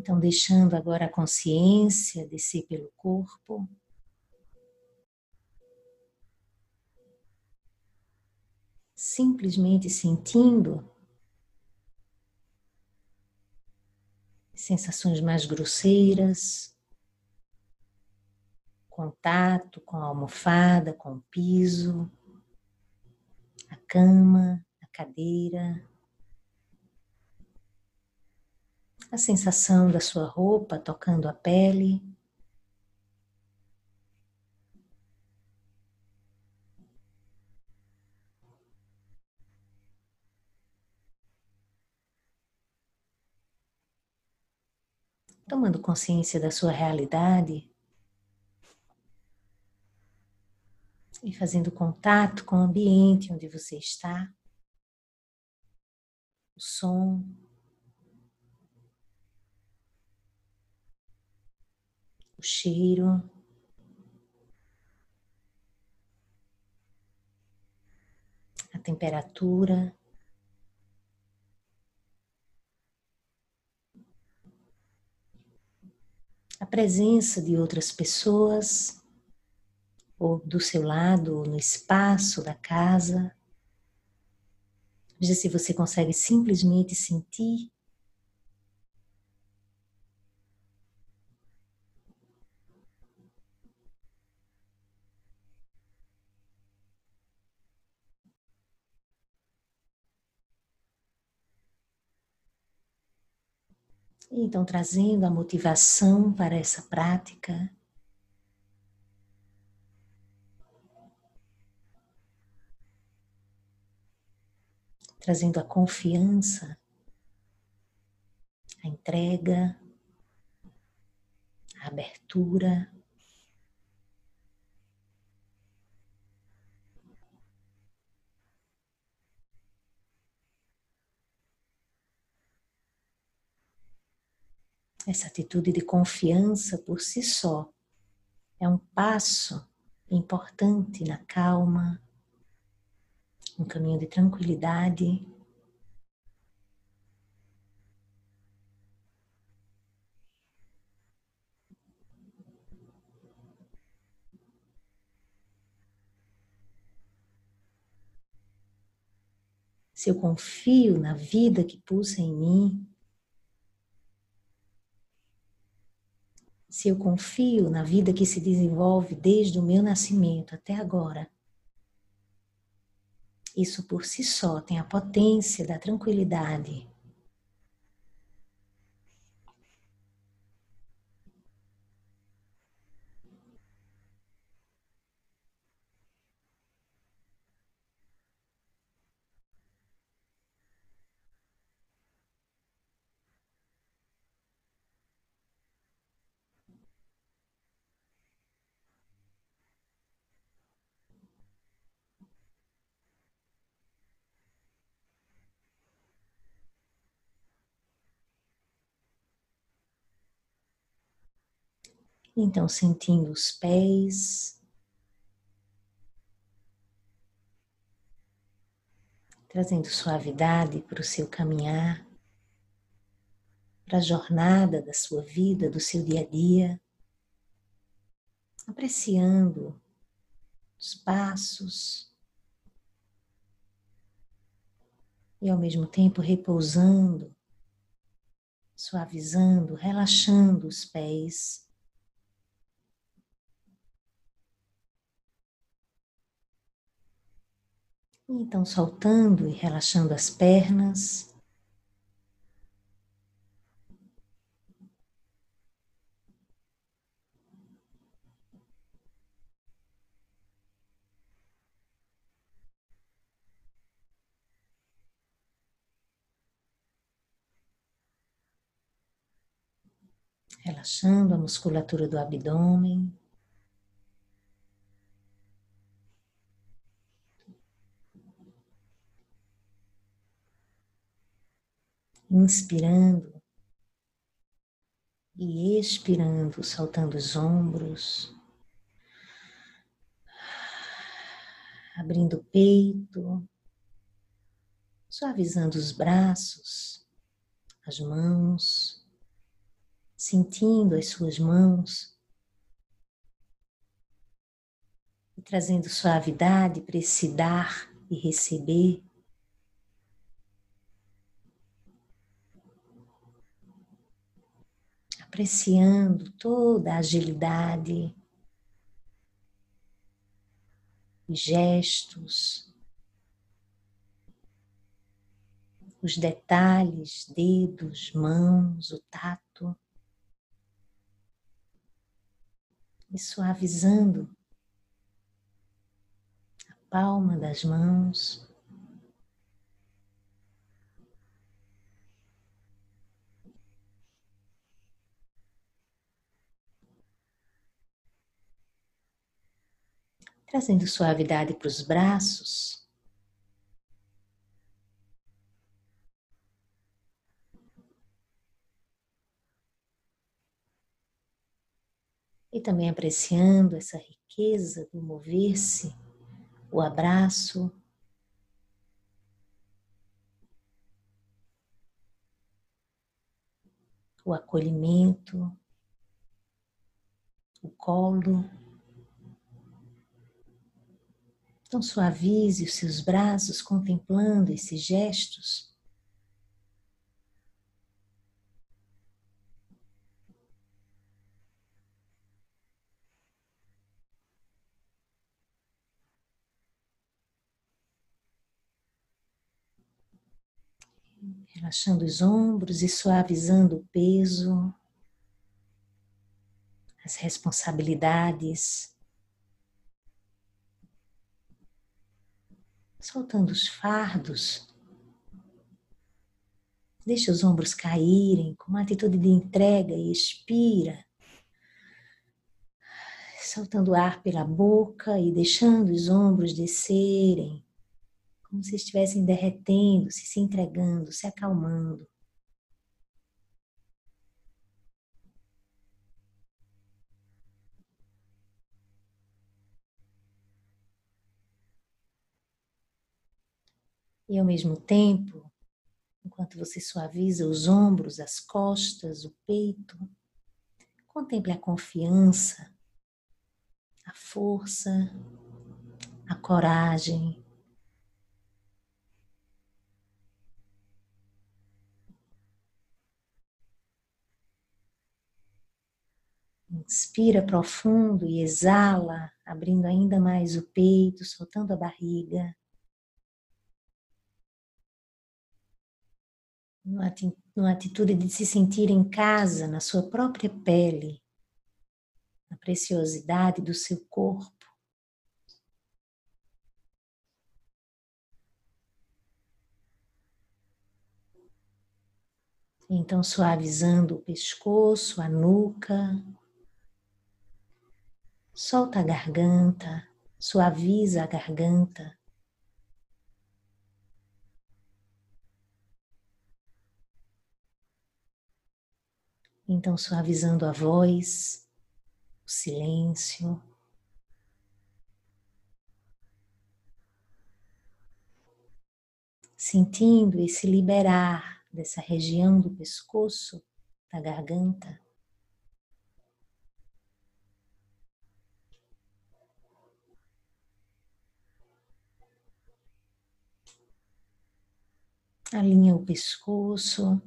Então, deixando agora a consciência descer pelo corpo. Simplesmente sentindo sensações mais grosseiras, contato com a almofada, com o piso, a cama, a cadeira. A sensação da sua roupa tocando a pele. Tomando consciência da sua realidade. E fazendo contato com o ambiente onde você está, o som, o cheiro. A temperatura. A presença de outras pessoas, ou do seu lado, ou no espaço da casa. Veja se você consegue simplesmente sentir Então, trazendo a motivação para essa prática. Trazendo a confiança, a entrega, a abertura. Essa atitude de confiança por si só é um passo importante na calma, um caminho de tranquilidade. Se eu confio na vida que pulsa em mim, se eu confio na vida que se desenvolve desde o meu nascimento até agora, isso por si só tem a potência da tranquilidade Então, sentindo os pés, trazendo suavidade para o seu caminhar, para a jornada da sua vida, do seu dia a dia, apreciando os passos. E ao mesmo tempo repousando, suavizando, relaxando os pés. Então, soltando e relaxando as pernas. Relaxando a musculatura do abdômen. Inspirando e expirando, soltando os ombros, abrindo o peito, suavizando os braços, as mãos, sentindo as suas mãos e trazendo suavidade para esse dar e receber. Apreciando toda a agilidade gestos os detalhes, dedos, mãos, o tato. E suavizando a palma das mãos. Trazendo suavidade para os braços. e também apreciando essa riqueza do mover-se, o abraço, o acolhimento, o colo. Então, suavize os seus braços contemplando esses gestos. relaxando os ombros e suavizando o peso, as responsabilidades, soltando os fardos. Deixa os ombros caírem com uma atitude de entrega e expira. Soltando ar pela boca e deixando os ombros descerem como se estivessem derretendo, se, se entregando, se acalmando. E ao mesmo tempo, enquanto você suaviza os ombros, as costas, o peito, contemple a confiança, a força, a coragem, Inspira profundo e exala, abrindo ainda mais o peito, soltando a barriga. Numa atitude de se sentir em casa, na sua própria pele, na preciosidade do seu corpo. Então, suavizando o pescoço, a nuca, Solta a garganta, suaviza a garganta. Então, suavizando a voz, o silêncio. Sentindo esse liberar dessa região do pescoço, da garganta. Alinha o pescoço,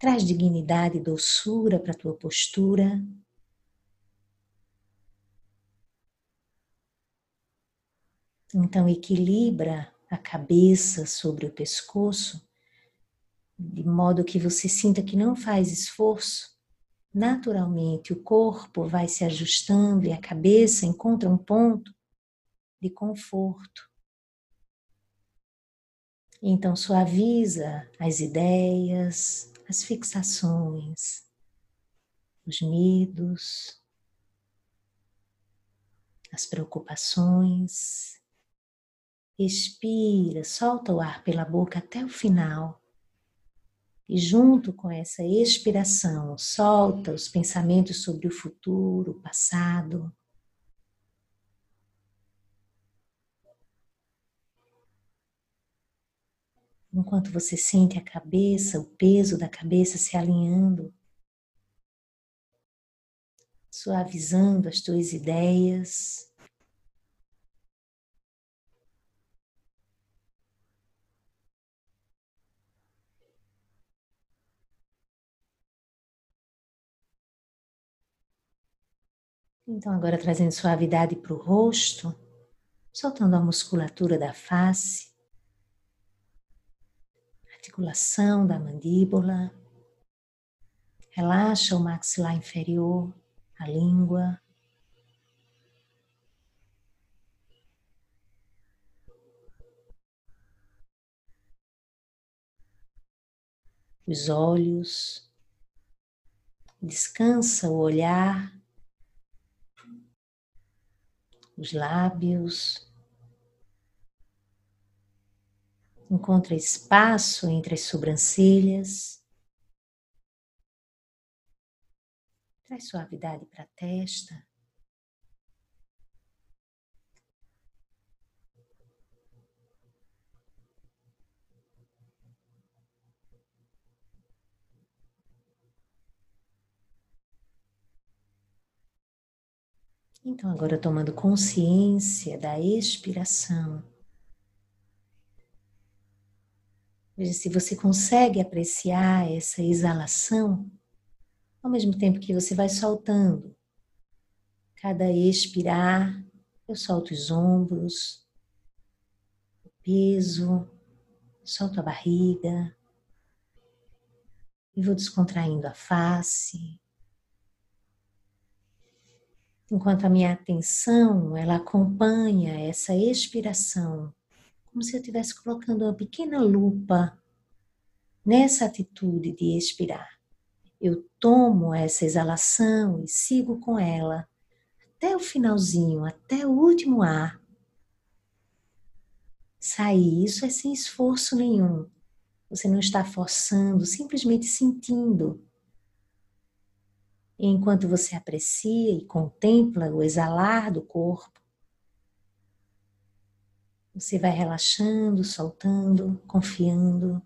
traz dignidade e doçura para a tua postura. Então equilibra a cabeça sobre o pescoço, de modo que você sinta que não faz esforço. Naturalmente o corpo vai se ajustando e a cabeça encontra um ponto de conforto. Então suaviza as ideias, as fixações, os medos, as preocupações. Expira, solta o ar pela boca até o final. E junto com essa expiração, solta os pensamentos sobre o futuro, o passado, enquanto você sente a cabeça, o peso da cabeça se alinhando suavizando as tuas ideias. Então, agora trazendo suavidade para o rosto, soltando a musculatura da face, articulação da mandíbula. Relaxa o maxilar inferior, a língua. Os olhos. Descansa o olhar os lábios. Encontra espaço entre as sobrancelhas. Traz suavidade para a testa. Então, agora tomando consciência da expiração. Veja se você consegue apreciar essa exalação ao mesmo tempo que você vai soltando. Cada expirar, eu solto os ombros, o peso, solto a barriga e vou descontraindo a face, enquanto a minha atenção ela acompanha essa expiração, como se eu estivesse colocando uma pequena lupa nessa atitude de expirar. Eu tomo essa exalação e sigo com ela até o finalzinho, até o último ar. Sair, isso é sem esforço nenhum. Você não está forçando, simplesmente sentindo enquanto você aprecia e contempla o exalar do corpo, você vai relaxando, soltando, confiando.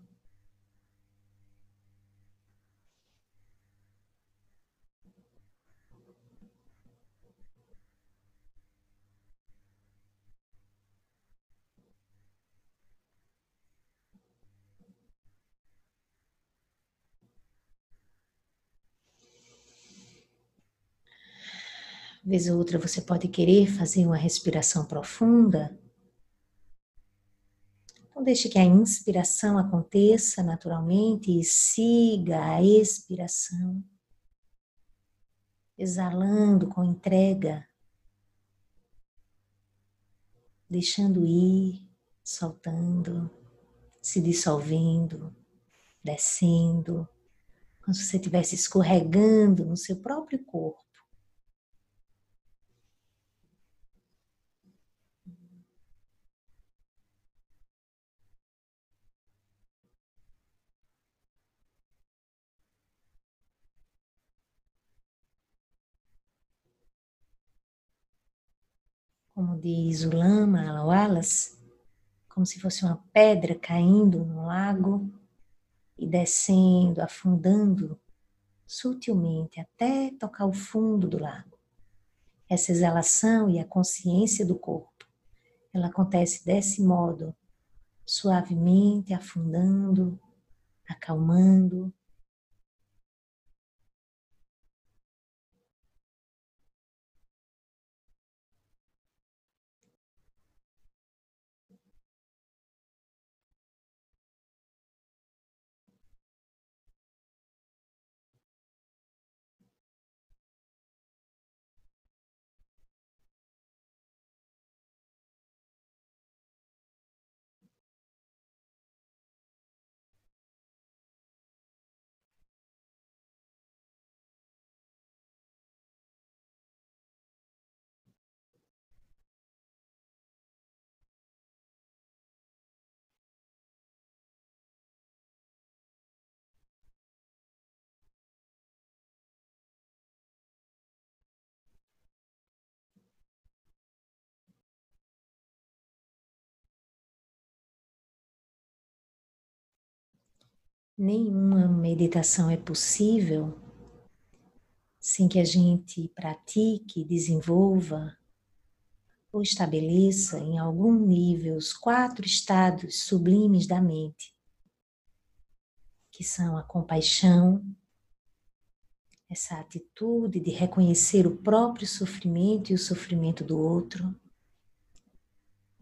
vez ou outra você pode querer fazer uma respiração profunda. Deixe que a inspiração aconteça naturalmente e siga a expiração, exalando com entrega, deixando ir, soltando, se dissolvendo, descendo, como se você estivesse escorregando no seu próprio corpo. Como diz o Lama Wallace, como se fosse uma pedra caindo no lago e descendo, afundando sutilmente até tocar o fundo do lago. Essa exalação e a consciência do corpo, ela acontece desse modo, suavemente afundando, acalmando, Nenhuma meditação é possível sem que a gente pratique, desenvolva ou estabeleça em algum nível os quatro estados sublimes da mente, que são a compaixão, essa atitude de reconhecer o próprio sofrimento e o sofrimento do outro,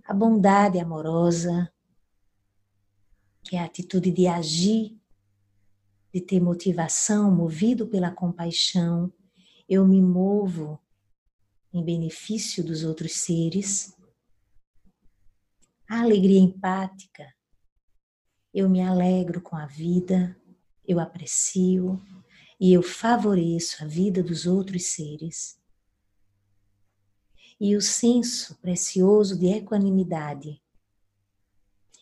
a bondade amorosa, que é a atitude de agir, de ter motivação, movido pela compaixão, eu me movo em benefício dos outros seres. A alegria empática, eu me alegro com a vida, eu aprecio e eu favoreço a vida dos outros seres. E o senso precioso de equanimidade,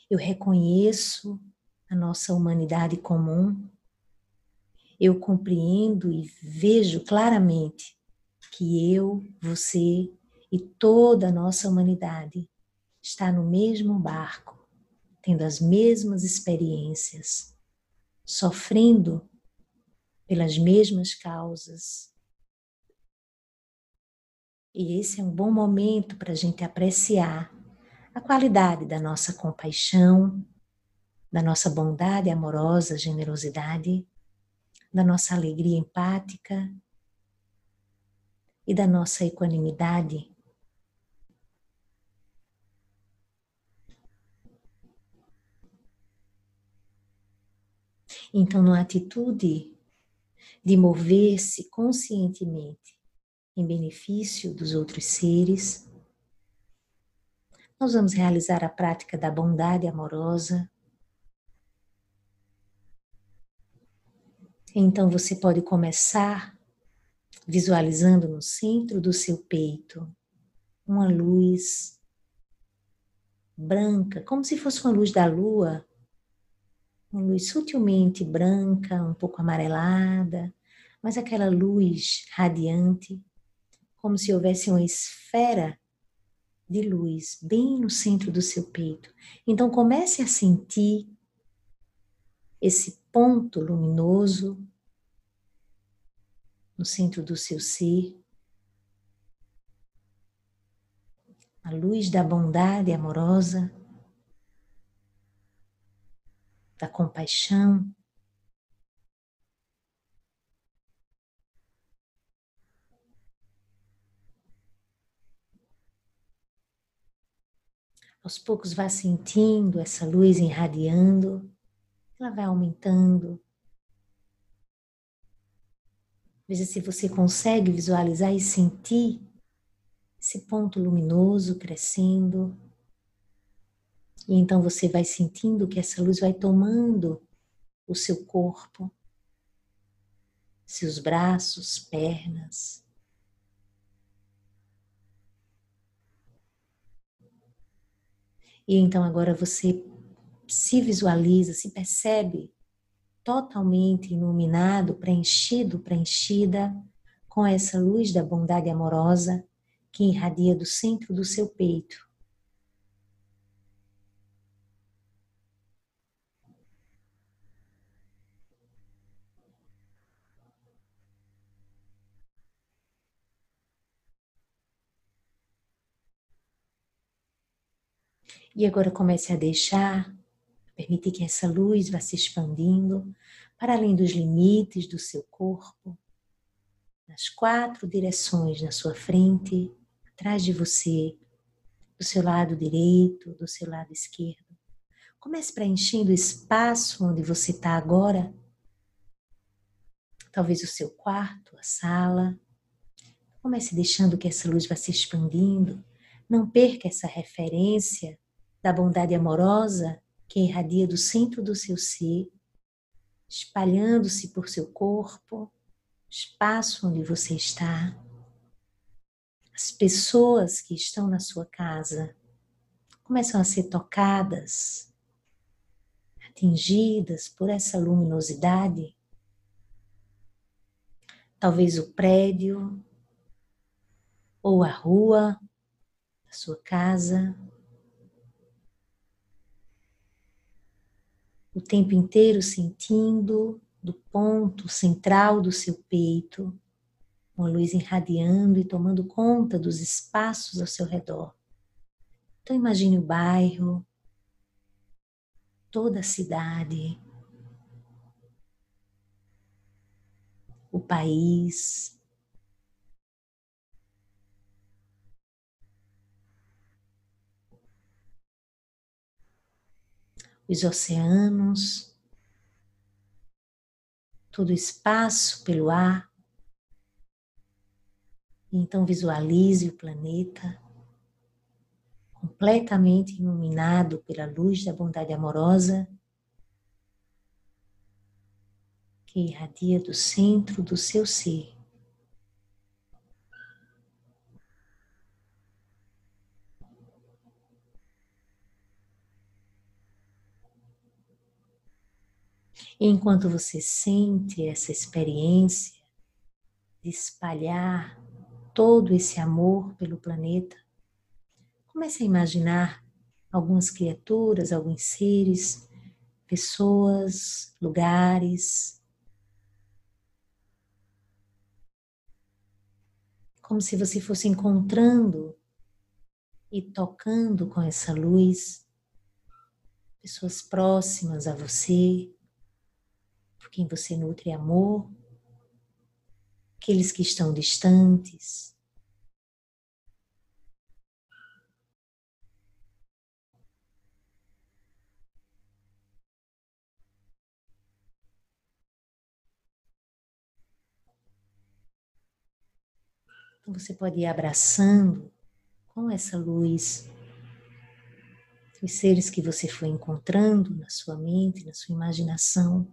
eu reconheço a nossa humanidade comum, eu compreendo e vejo claramente que eu, você e toda a nossa humanidade está no mesmo barco, tendo as mesmas experiências, sofrendo pelas mesmas causas. E esse é um bom momento para a gente apreciar a qualidade da nossa compaixão, da nossa bondade amorosa, generosidade, da nossa alegria empática e da nossa equanimidade. Então, numa atitude de mover-se conscientemente em benefício dos outros seres, nós vamos realizar a prática da bondade amorosa. Então você pode começar visualizando no centro do seu peito uma luz branca, como se fosse uma luz da lua, uma luz sutilmente branca, um pouco amarelada, mas aquela luz radiante, como se houvesse uma esfera de luz bem no centro do seu peito. Então comece a sentir esse ponto luminoso no centro do seu ser. A luz da bondade amorosa, da compaixão, Aos poucos vá sentindo essa luz irradiando, ela vai aumentando. Veja se você consegue visualizar e sentir esse ponto luminoso crescendo. E então você vai sentindo que essa luz vai tomando o seu corpo, seus braços, pernas, E então agora você se visualiza, se percebe totalmente iluminado, preenchido, preenchida com essa luz da bondade amorosa que irradia do centro do seu peito. E agora comece a deixar, permitir que essa luz vá se expandindo para além dos limites do seu corpo, nas quatro direções na sua frente, atrás de você, do seu lado direito, do seu lado esquerdo. Comece preenchendo o espaço onde você está agora. Talvez o seu quarto, a sala. Comece deixando que essa luz vá se expandindo. Não perca essa referência da bondade amorosa que irradia do centro do seu ser, espalhando-se por seu corpo, espaço onde você está. As pessoas que estão na sua casa começam a ser tocadas, atingidas por essa luminosidade. Talvez o prédio ou a rua da sua casa o tempo inteiro sentindo do ponto central do seu peito uma luz irradiando e tomando conta dos espaços ao seu redor. Então imagine o bairro, toda a cidade, o país, os oceanos, todo o espaço pelo ar. Então visualize o planeta completamente iluminado pela luz da bondade amorosa que irradia do centro do seu ser. E enquanto você sente essa experiência de espalhar todo esse amor pelo planeta, comece a imaginar algumas criaturas, alguns seres, pessoas, lugares, como se você fosse encontrando e tocando com essa luz pessoas próximas a você, quem você nutre amor, aqueles que estão distantes. Então você pode ir abraçando com essa luz os seres que você foi encontrando na sua mente, na sua imaginação.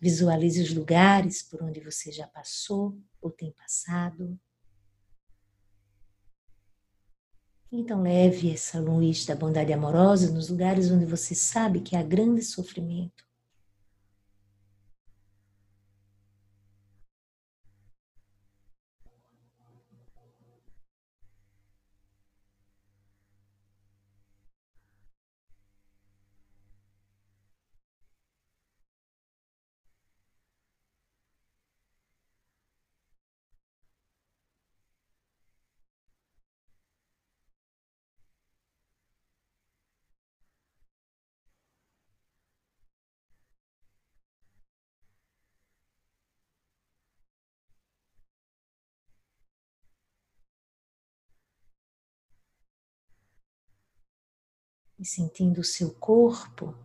Visualize os lugares por onde você já passou ou tem passado. Então leve essa luz da bondade amorosa nos lugares onde você sabe que há grande sofrimento. E sentindo o seu corpo,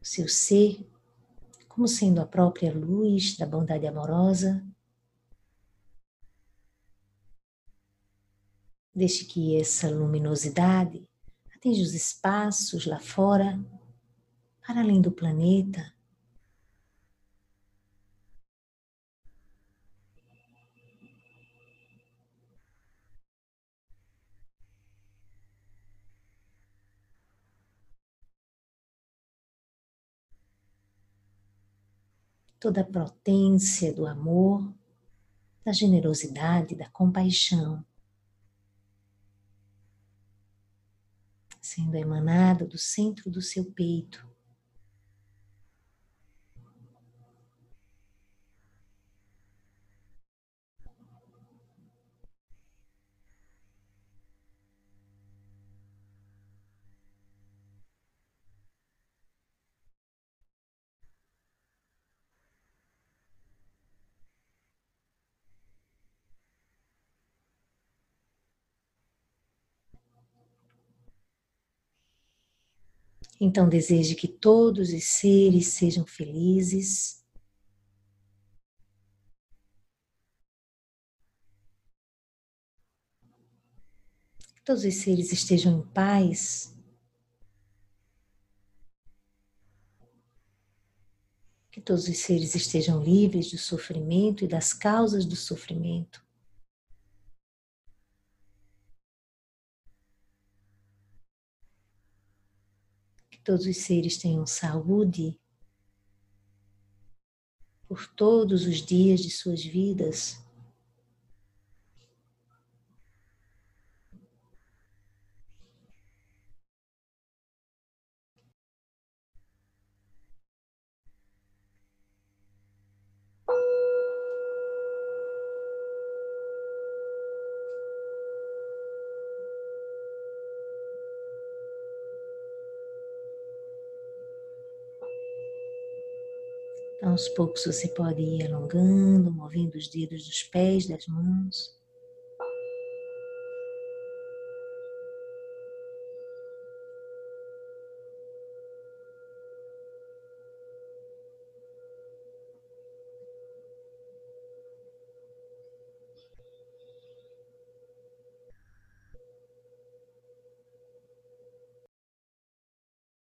o seu ser, como sendo a própria luz da bondade amorosa. Deixe que essa luminosidade atinja os espaços lá fora, para além do planeta, toda a potência do amor, da generosidade, da compaixão, sendo emanada do centro do seu peito. Então deseje que todos os seres sejam felizes. Que todos os seres estejam em paz. Que todos os seres estejam livres do sofrimento e das causas do sofrimento. Todos os seres tenham saúde por todos os dias de suas vidas. Então, aos poucos você pode ir alongando, movendo os dedos dos pés, das mãos.